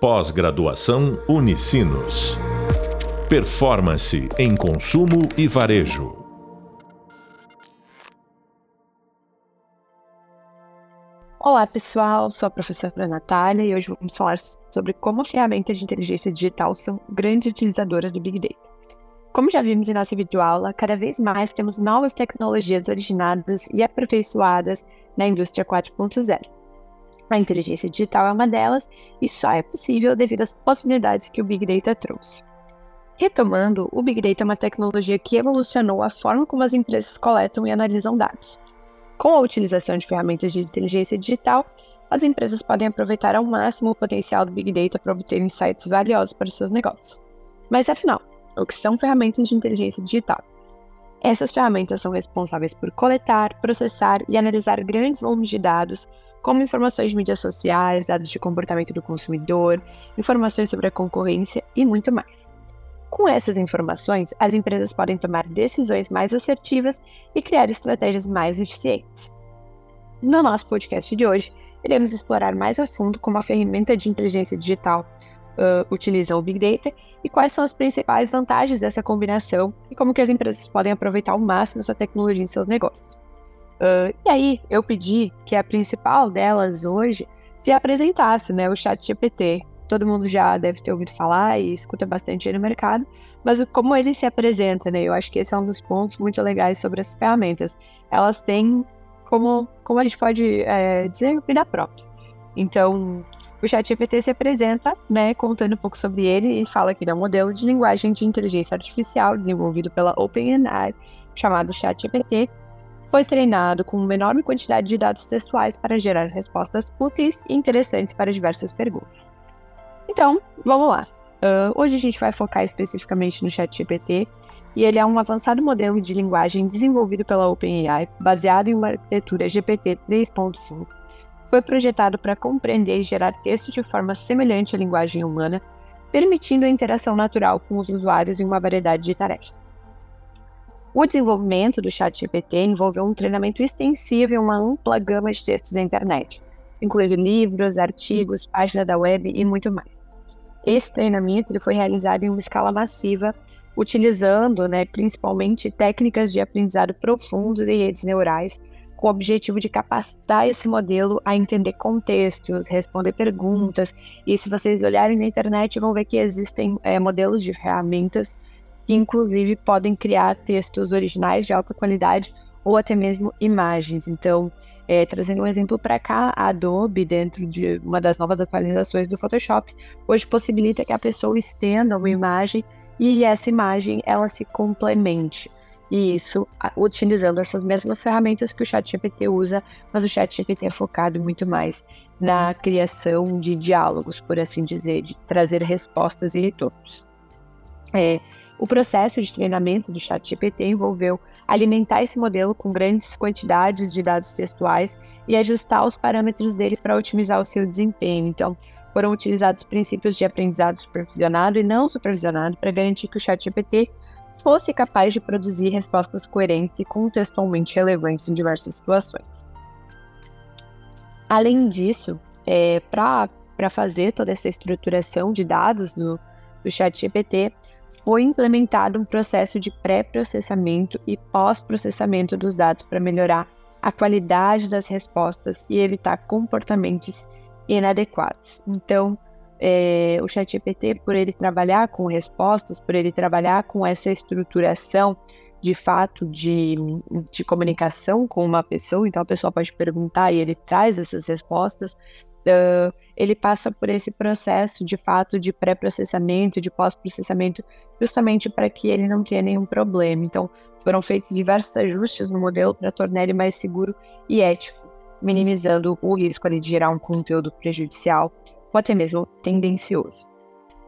Pós-graduação Unicinos. Performance em consumo e varejo. Olá pessoal, sou a professora Natália e hoje vamos falar sobre como ferramentas de inteligência digital são grandes utilizadoras do Big Data. Como já vimos em nossa videoaula, cada vez mais temos novas tecnologias originadas e aperfeiçoadas na indústria 4.0. A inteligência digital é uma delas e só é possível devido às possibilidades que o Big Data trouxe. Retomando, o Big Data é uma tecnologia que evolucionou a forma como as empresas coletam e analisam dados. Com a utilização de ferramentas de inteligência digital, as empresas podem aproveitar ao máximo o potencial do Big Data para obter insights valiosos para seus negócios. Mas afinal, o que são ferramentas de inteligência digital? Essas ferramentas são responsáveis por coletar, processar e analisar grandes volumes de dados como informações de mídias sociais, dados de comportamento do consumidor, informações sobre a concorrência e muito mais. Com essas informações, as empresas podem tomar decisões mais assertivas e criar estratégias mais eficientes. No nosso podcast de hoje, iremos explorar mais a fundo como a ferramenta de inteligência digital uh, utiliza o Big Data e quais são as principais vantagens dessa combinação e como que as empresas podem aproveitar ao máximo essa tecnologia em seus negócios. Uh, e aí, eu pedi que a principal delas hoje se apresentasse, né? O Chat GPT. Todo mundo já deve ter ouvido falar e escuta bastante no mercado, mas como ele se apresenta, né? Eu acho que esse é um dos pontos muito legais sobre as ferramentas. Elas têm, como, como a gente pode é, dizer, vida própria. Então, o ChatGPT se apresenta, né, contando um pouco sobre ele e fala que ele é um modelo de linguagem de inteligência artificial desenvolvido pela OpenAI, chamado ChatGPT, foi treinado com uma enorme quantidade de dados textuais para gerar respostas úteis e interessantes para diversas perguntas. Então, vamos lá. Uh, hoje a gente vai focar especificamente no ChatGPT, e ele é um avançado modelo de linguagem desenvolvido pela OpenAI, baseado em uma arquitetura GPT 3.5. Foi projetado para compreender e gerar texto de forma semelhante à linguagem humana, permitindo a interação natural com os usuários em uma variedade de tarefas. O desenvolvimento do ChatGPT envolveu um treinamento extensivo em uma ampla gama de textos da internet, incluindo livros, artigos, páginas da web e muito mais. Esse treinamento ele foi realizado em uma escala massiva, utilizando né, principalmente técnicas de aprendizado profundo de redes neurais, com o objetivo de capacitar esse modelo a entender contextos, responder perguntas. E se vocês olharem na internet, vão ver que existem é, modelos de ferramentas que inclusive podem criar textos originais de alta qualidade ou até mesmo imagens. Então, é, trazendo um exemplo para cá, a Adobe, dentro de uma das novas atualizações do Photoshop, hoje possibilita que a pessoa estenda uma imagem e essa imagem ela se complemente. E isso utilizando essas mesmas ferramentas que o ChatGPT usa, mas o ChatGPT é focado muito mais na criação de diálogos, por assim dizer, de trazer respostas e retornos. É, o processo de treinamento do ChatGPT envolveu alimentar esse modelo com grandes quantidades de dados textuais e ajustar os parâmetros dele para otimizar o seu desempenho. Então, foram utilizados princípios de aprendizado supervisionado e não supervisionado para garantir que o ChatGPT fosse capaz de produzir respostas coerentes e contextualmente relevantes em diversas situações. Além disso, é, para fazer toda essa estruturação de dados no, do ChatGPT, foi implementado um processo de pré-processamento e pós-processamento dos dados para melhorar a qualidade das respostas e evitar comportamentos inadequados. Então, é, o ChatGPT, por ele trabalhar com respostas, por ele trabalhar com essa estruturação de fato de, de comunicação com uma pessoa, então a pessoa pode perguntar e ele traz essas respostas, uh, ele passa por esse processo de fato de pré-processamento, de pós-processamento, justamente para que ele não tenha nenhum problema. Então, foram feitos diversos ajustes no modelo para tornar ele mais seguro e ético, minimizando o risco de gerar um conteúdo prejudicial ou até mesmo tendencioso.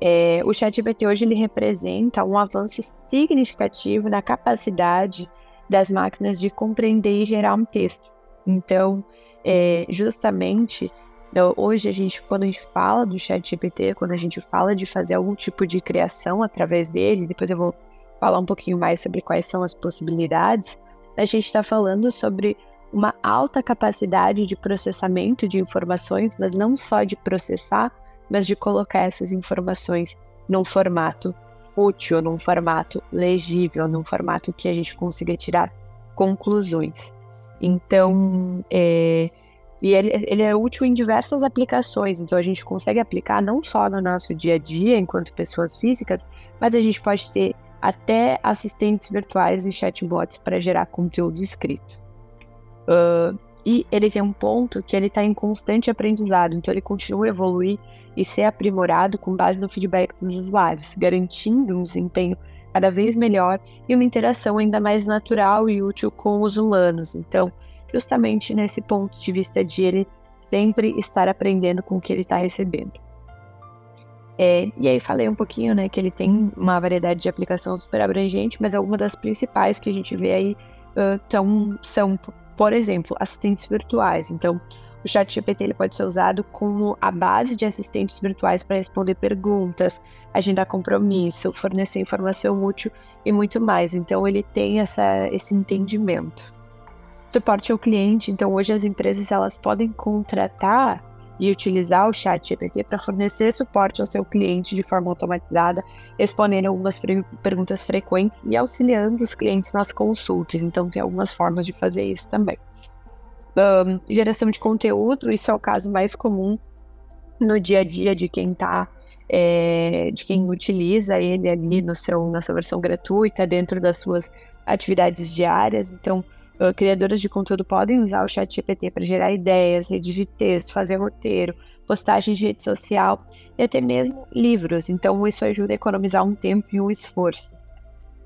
É, o ChatGPT hoje ele representa um avanço significativo na capacidade das máquinas de compreender e gerar um texto. Então, é, justamente então, hoje a gente, quando a gente fala do chat GPT, quando a gente fala de fazer algum tipo de criação através dele, depois eu vou falar um pouquinho mais sobre quais são as possibilidades, a gente está falando sobre uma alta capacidade de processamento de informações, mas não só de processar, mas de colocar essas informações num formato útil, num formato legível, num formato que a gente consiga tirar conclusões. Então, é, e ele, ele, é útil em diversas aplicações, então a gente consegue aplicar não só no nosso dia a dia, enquanto pessoas físicas, mas a gente pode ter até assistentes virtuais e chatbots para gerar conteúdo escrito. Uh, e ele tem um ponto que ele está em constante aprendizado, então ele continua a evoluir e ser aprimorado com base no feedback dos usuários, garantindo um desempenho cada vez melhor e uma interação ainda mais natural e útil com os humanos. Então, justamente nesse ponto de vista de ele sempre estar aprendendo com o que ele está recebendo. É, e aí falei um pouquinho, né, que ele tem uma variedade de aplicação super abrangente, mas algumas das principais que a gente vê aí uh, tão, são, por exemplo, assistentes virtuais. Então, o chat GPT ele pode ser usado como a base de assistentes virtuais para responder perguntas, agendar compromisso, fornecer informação útil e muito mais. Então ele tem essa, esse entendimento. Suporte ao cliente. Então hoje as empresas elas podem contratar e utilizar o chat GPT para fornecer suporte ao seu cliente de forma automatizada, respondendo algumas perguntas frequentes e auxiliando os clientes nas consultas. Então tem algumas formas de fazer isso também um, geração de conteúdo, isso é o caso mais comum no dia a dia de quem está é, de quem utiliza ele ali no seu, na sua versão gratuita, dentro das suas atividades diárias. Então, uh, criadoras de conteúdo podem usar o chat GPT para gerar ideias, redigir texto, fazer roteiro, postagens de rede social e até mesmo livros. Então, isso ajuda a economizar um tempo e um esforço.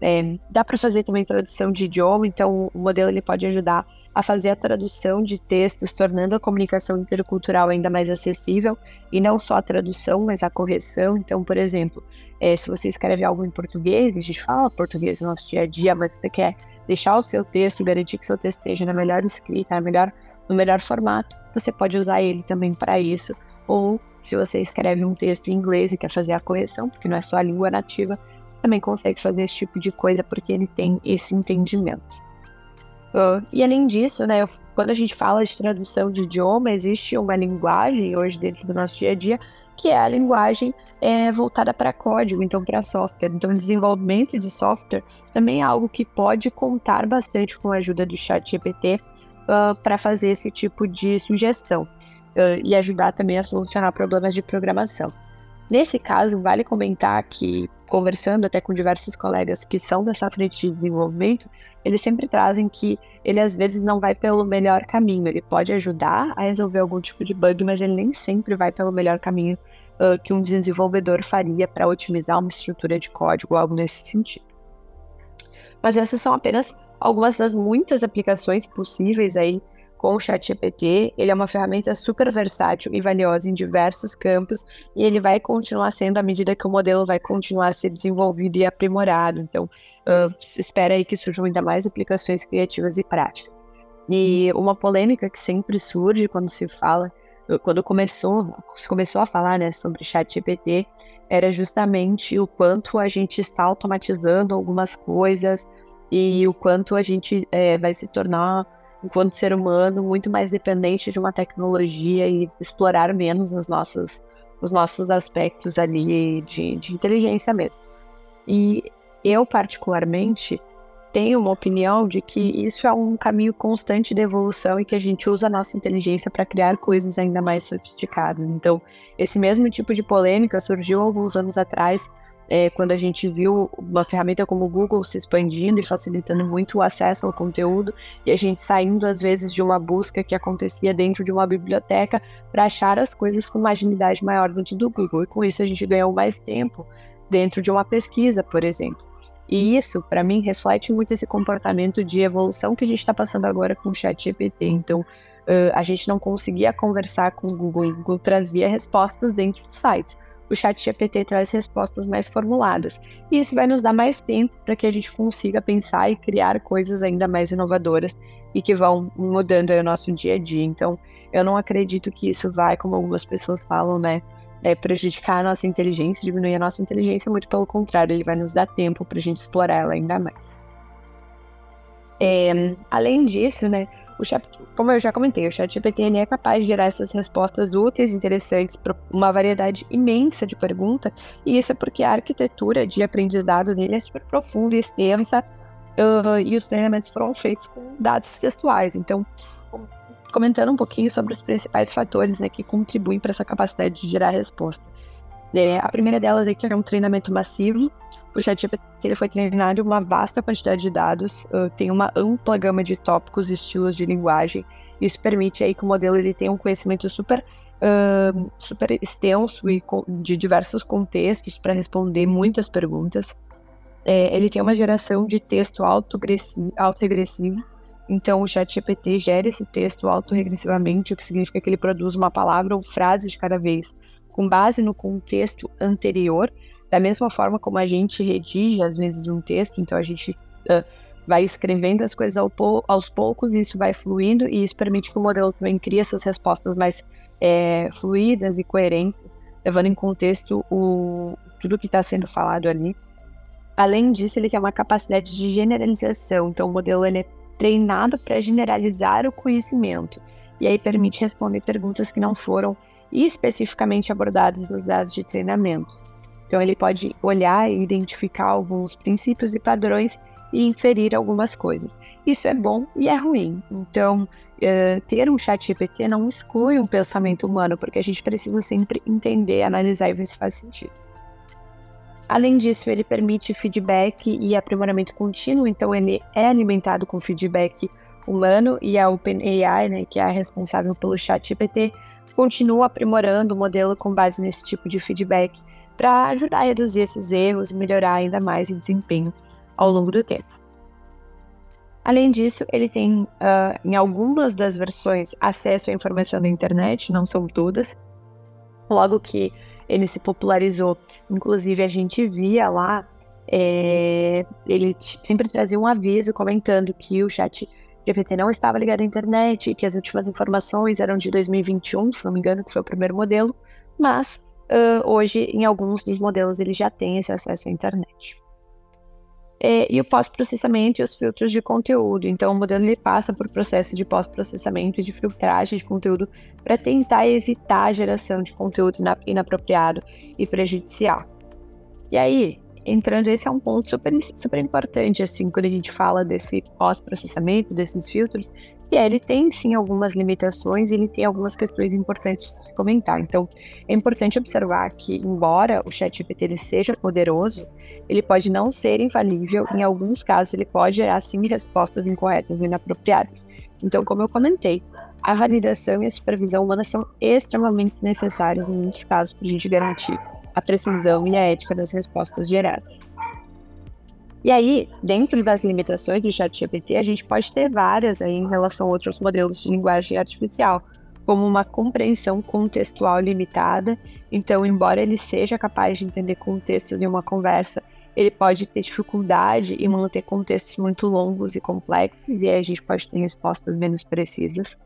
É, dá para fazer também tradução de idioma, então o modelo ele pode ajudar a fazer a tradução de textos, tornando a comunicação intercultural ainda mais acessível, e não só a tradução, mas a correção. Então, por exemplo, é, se você escreve algo em português, a gente fala português no nosso dia a dia, mas você quer deixar o seu texto, garantir que seu texto esteja na melhor escrita, na melhor, no melhor formato, você pode usar ele também para isso. Ou se você escreve um texto em inglês e quer fazer a correção, porque não é só a língua nativa, também consegue fazer esse tipo de coisa porque ele tem esse entendimento. Uh, e além disso, né, quando a gente fala de tradução de idioma, existe uma linguagem hoje dentro do nosso dia a dia que é a linguagem é, voltada para código, então para software. Então, desenvolvimento de software também é algo que pode contar bastante com a ajuda do chat GPT uh, para fazer esse tipo de sugestão uh, e ajudar também a solucionar problemas de programação. Nesse caso, vale comentar que, conversando até com diversos colegas que são dessa frente de desenvolvimento, eles sempre trazem que ele às vezes não vai pelo melhor caminho. Ele pode ajudar a resolver algum tipo de bug, mas ele nem sempre vai pelo melhor caminho uh, que um desenvolvedor faria para otimizar uma estrutura de código algo nesse sentido. Mas essas são apenas algumas das muitas aplicações possíveis aí com o ChatGPT. Ele é uma ferramenta super versátil e valiosa em diversos campos e ele vai continuar sendo à medida que o modelo vai continuar a ser desenvolvido e aprimorado. Então, uh, espera aí que surjam ainda mais aplicações criativas e práticas. E uma polêmica que sempre surge quando se fala, quando começou, se começou a falar né, sobre ChatGPT, era justamente o quanto a gente está automatizando algumas coisas e o quanto a gente é, vai se tornar enquanto ser humano, muito mais dependente de uma tecnologia e explorar menos os nossos, os nossos aspectos ali de, de inteligência mesmo. E eu, particularmente, tenho uma opinião de que isso é um caminho constante de evolução e que a gente usa a nossa inteligência para criar coisas ainda mais sofisticadas. Então, esse mesmo tipo de polêmica surgiu alguns anos atrás é, quando a gente viu uma ferramenta como o Google se expandindo e facilitando muito o acesso ao conteúdo, e a gente saindo, às vezes, de uma busca que acontecia dentro de uma biblioteca para achar as coisas com uma agilidade maior dentro do Google. E com isso a gente ganhou mais tempo dentro de uma pesquisa, por exemplo. E isso, para mim, reflete muito esse comportamento de evolução que a gente está passando agora com o Chat GPT. Então, uh, a gente não conseguia conversar com o Google, o Google trazia respostas dentro do site o chat GPT traz respostas mais formuladas. E isso vai nos dar mais tempo para que a gente consiga pensar e criar coisas ainda mais inovadoras e que vão mudando o nosso dia a dia. Então, eu não acredito que isso vai, como algumas pessoas falam, né, é, prejudicar a nossa inteligência, diminuir a nossa inteligência, muito pelo contrário, ele vai nos dar tempo para a gente explorar ela ainda mais. É, além disso, né, o chat, como eu já comentei, o ChatGPT é capaz de gerar essas respostas úteis, interessantes para uma variedade imensa de perguntas, e isso é porque a arquitetura de aprendizado dele é super profunda e extensa, uh, e os treinamentos foram feitos com dados textuais. Então, comentando um pouquinho sobre os principais fatores né, que contribuem para essa capacidade de gerar resposta. É, a primeira delas é que é um treinamento massivo. O ChatGPT ele foi treinado em uma vasta quantidade de dados, uh, tem uma ampla gama de tópicos e estilos de linguagem. Isso permite aí que o modelo ele tenha um conhecimento super, uh, super extenso e de diversos contextos para responder muitas perguntas. É, ele tem uma geração de texto autoregressivo, então, o ChatGPT gera esse texto autorregressivamente, o que significa que ele produz uma palavra ou frase de cada vez, com base no contexto anterior, da mesma forma como a gente redige, às vezes, um texto, então a gente uh, vai escrevendo as coisas ao aos poucos, e isso vai fluindo, e isso permite que o modelo também crie essas respostas mais é, fluídas e coerentes, levando em contexto o, tudo que está sendo falado ali. Além disso, ele tem uma capacidade de generalização, então o modelo ele é treinado para generalizar o conhecimento, e aí permite responder perguntas que não foram especificamente abordadas nos dados de treinamento. Então, ele pode olhar e identificar alguns princípios e padrões e inferir algumas coisas. Isso é bom e é ruim. Então, uh, ter um chat GPT não exclui um pensamento humano, porque a gente precisa sempre entender, analisar e ver se faz sentido. Além disso, ele permite feedback e aprimoramento contínuo, então ele é alimentado com feedback humano e a OpenAI, né, que é a responsável pelo chat GPT, continua aprimorando o modelo com base nesse tipo de feedback para ajudar a reduzir esses erros e melhorar ainda mais o desempenho ao longo do tempo. Além disso, ele tem, uh, em algumas das versões, acesso à informação da internet, não são todas. Logo que ele se popularizou. Inclusive, a gente via lá, é, ele sempre trazia um aviso comentando que o chat GPT não estava ligado à internet, que as últimas informações eram de 2021, se não me engano, que foi o primeiro modelo, mas uh, hoje, em alguns dos modelos, ele já tem esse acesso à internet. É, e o pós-processamento e os filtros de conteúdo. Então, o modelo ele passa por processo de pós-processamento e de filtragem de conteúdo para tentar evitar a geração de conteúdo inapropriado e prejudicial. E aí, entrando, esse é um ponto super, super importante, assim, quando a gente fala desse pós-processamento, desses filtros, que é, ele tem sim algumas limitações e ele tem algumas questões importantes de comentar. Então, é importante observar que, embora o ChatGPT ele seja poderoso, ele pode não ser infalível. Em alguns casos, ele pode gerar sim respostas incorretas ou inapropriadas. Então, como eu comentei, a validação e a supervisão humana são extremamente necessárias em muitos casos para a gente garantir a precisão e a ética das respostas geradas. E aí, dentro das limitações do ChatGPT, a gente pode ter várias aí em relação a outros modelos de linguagem artificial, como uma compreensão contextual limitada. Então, embora ele seja capaz de entender contextos em uma conversa, ele pode ter dificuldade em manter contextos muito longos e complexos, e aí a gente pode ter respostas menos precisas.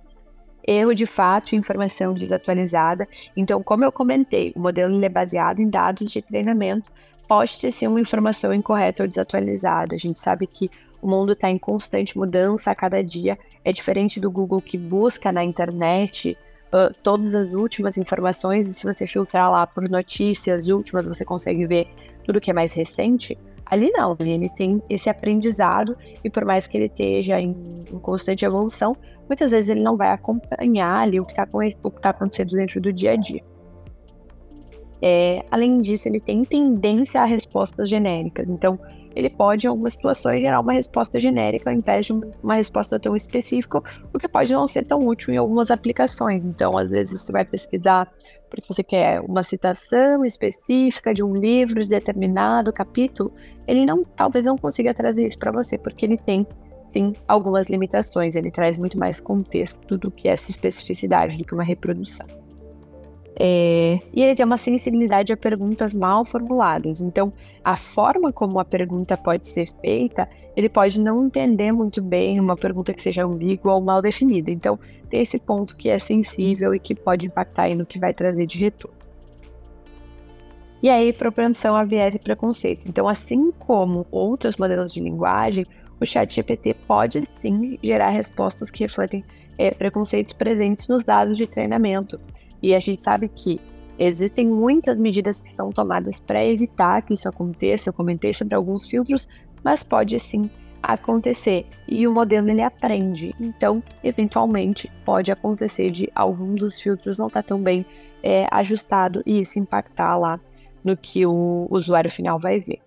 Erro de fato e informação desatualizada. Então, como eu comentei, o modelo é baseado em dados de treinamento, pode ter sim uma informação incorreta ou desatualizada. A gente sabe que o mundo está em constante mudança a cada dia. É diferente do Google que busca na internet uh, todas as últimas informações e se você filtrar lá por notícias últimas, você consegue ver tudo que é mais recente. Ali não, ele tem esse aprendizado e por mais que ele esteja em, em constante evolução, muitas vezes ele não vai acompanhar ali o que está tá acontecendo dentro do dia a dia. É, além disso, ele tem tendência a respostas genéricas. Então, ele pode, em algumas situações, gerar uma resposta genérica ao invés de uma resposta tão específica, o que pode não ser tão útil em algumas aplicações. Então, às vezes, você vai pesquisar porque você quer uma citação específica de um livro de determinado capítulo, ele não, talvez não consiga trazer isso para você, porque ele tem sim algumas limitações. Ele traz muito mais contexto do que essa especificidade do que uma reprodução. É, e ele tem uma sensibilidade a perguntas mal formuladas. Então, a forma como a pergunta pode ser feita, ele pode não entender muito bem uma pergunta que seja ambígua ou mal definida. Então, tem esse ponto que é sensível e que pode impactar no que vai trazer de retorno. E aí, propensão a viés e preconceito. Então, assim como outros modelos de linguagem, o chat GPT pode sim gerar respostas que refletem é, preconceitos presentes nos dados de treinamento. E a gente sabe que existem muitas medidas que são tomadas para evitar que isso aconteça. Eu comentei sobre alguns filtros, mas pode sim acontecer. E o modelo ele aprende. Então, eventualmente, pode acontecer de algum dos filtros não estar tá tão bem é, ajustado e isso impactar lá no que o usuário final vai ver.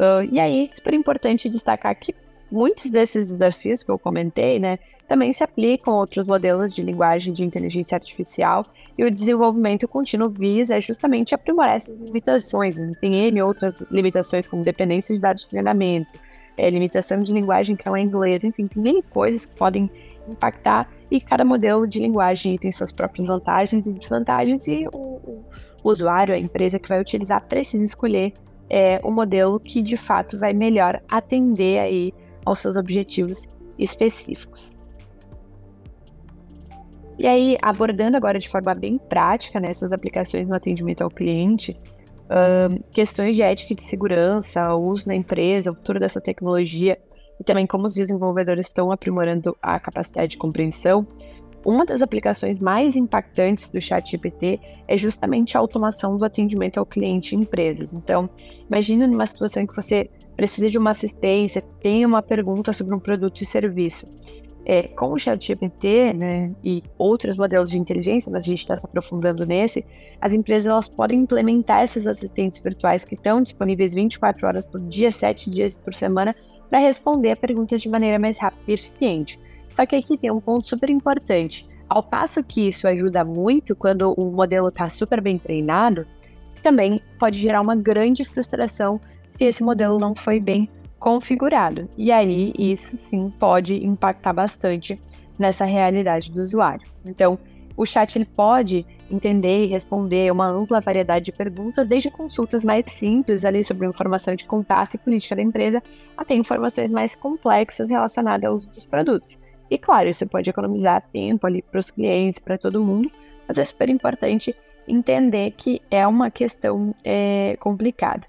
Uh, e aí, super importante destacar que muitos desses desafios que eu comentei, né, também se aplicam a outros modelos de linguagem de inteligência artificial e o desenvolvimento contínuo visa justamente aprimorar essas limitações. Né? Tem N outras limitações, como dependência de dados de treinamento, é, limitação de linguagem que é o inglês, enfim, tem N coisas que podem impactar e cada modelo de linguagem tem suas próprias vantagens e desvantagens e o, o, usuário, a empresa que vai utilizar, precisa escolher é, o modelo que de fato vai melhor atender aí aos seus objetivos específicos. E aí, abordando agora de forma bem prática né, aplicações no atendimento ao cliente, questões de ética e de segurança, o uso na empresa, o futuro dessa tecnologia e também como os desenvolvedores estão aprimorando a capacidade de compreensão, uma das aplicações mais impactantes do ChatGPT é justamente a automação do atendimento ao cliente em empresas. Então, imagine numa situação em que você precisa de uma assistência, tem uma pergunta sobre um produto e serviço. É, com o ChatGPT né, e outros modelos de inteligência, mas a gente está se aprofundando nesse, as empresas elas podem implementar esses assistentes virtuais que estão disponíveis 24 horas por dia, 7 dias por semana, para responder a perguntas de maneira mais rápida e eficiente. Só que aqui tem um ponto super importante. Ao passo que isso ajuda muito quando o modelo está super bem treinado, também pode gerar uma grande frustração se esse modelo não foi bem configurado. E aí, isso sim pode impactar bastante nessa realidade do usuário. Então, o chat ele pode entender e responder uma ampla variedade de perguntas, desde consultas mais simples ali sobre informação de contato e política da empresa, até informações mais complexas relacionadas ao uso dos produtos. E claro, isso pode economizar tempo ali para os clientes, para todo mundo, mas é super importante entender que é uma questão é, complicada.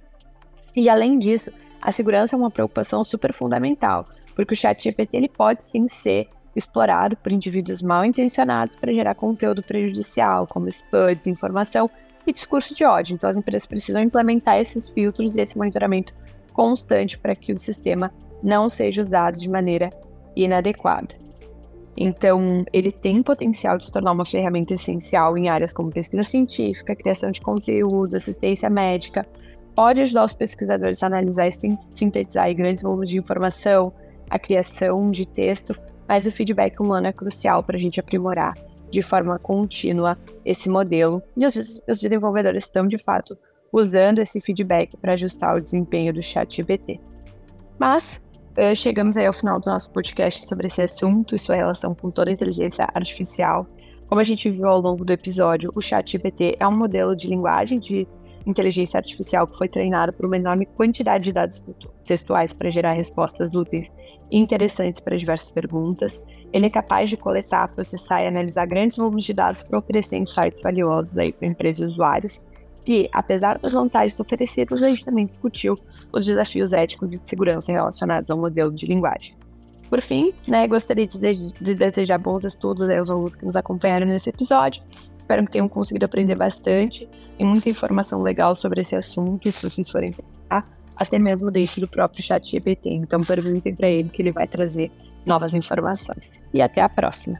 E além disso, a segurança é uma preocupação super fundamental, porque o chat GPT ele pode sim ser explorado por indivíduos mal intencionados para gerar conteúdo prejudicial, como spam, desinformação e discurso de ódio. Então as empresas precisam implementar esses filtros e esse monitoramento constante para que o sistema não seja usado de maneira inadequada. Então, ele tem potencial de se tornar uma ferramenta essencial em áreas como pesquisa científica, criação de conteúdo, assistência médica, pode ajudar os pesquisadores a analisar e sintetizar grandes volumes de informação, a criação de texto, mas o feedback humano é crucial para a gente aprimorar de forma contínua esse modelo. E os, os desenvolvedores estão, de fato, usando esse feedback para ajustar o desempenho do chat GPT. Mas uh, chegamos aí ao final do nosso podcast sobre esse assunto e sua relação com toda a inteligência artificial. Como a gente viu ao longo do episódio, o chat GPT é um modelo de linguagem de inteligência artificial que foi treinada por uma enorme quantidade de dados textuais para gerar respostas úteis e interessantes para diversas perguntas. Ele é capaz de coletar, processar e analisar grandes volumes de dados para oferecer insights valiosos para empresas e usuários. E, apesar das vantagens oferecidas, a gente também discutiu os desafios éticos e de segurança relacionados ao modelo de linguagem. Por fim, né, gostaria de, de desejar bons estudos aos alunos que nos acompanharam nesse episódio Espero que tenham conseguido aprender bastante. Tem muita informação legal sobre esse assunto, se vocês forem pensar, até mesmo dentro do próprio chat GPT. Então perguntem para ele que ele vai trazer novas informações. E até a próxima.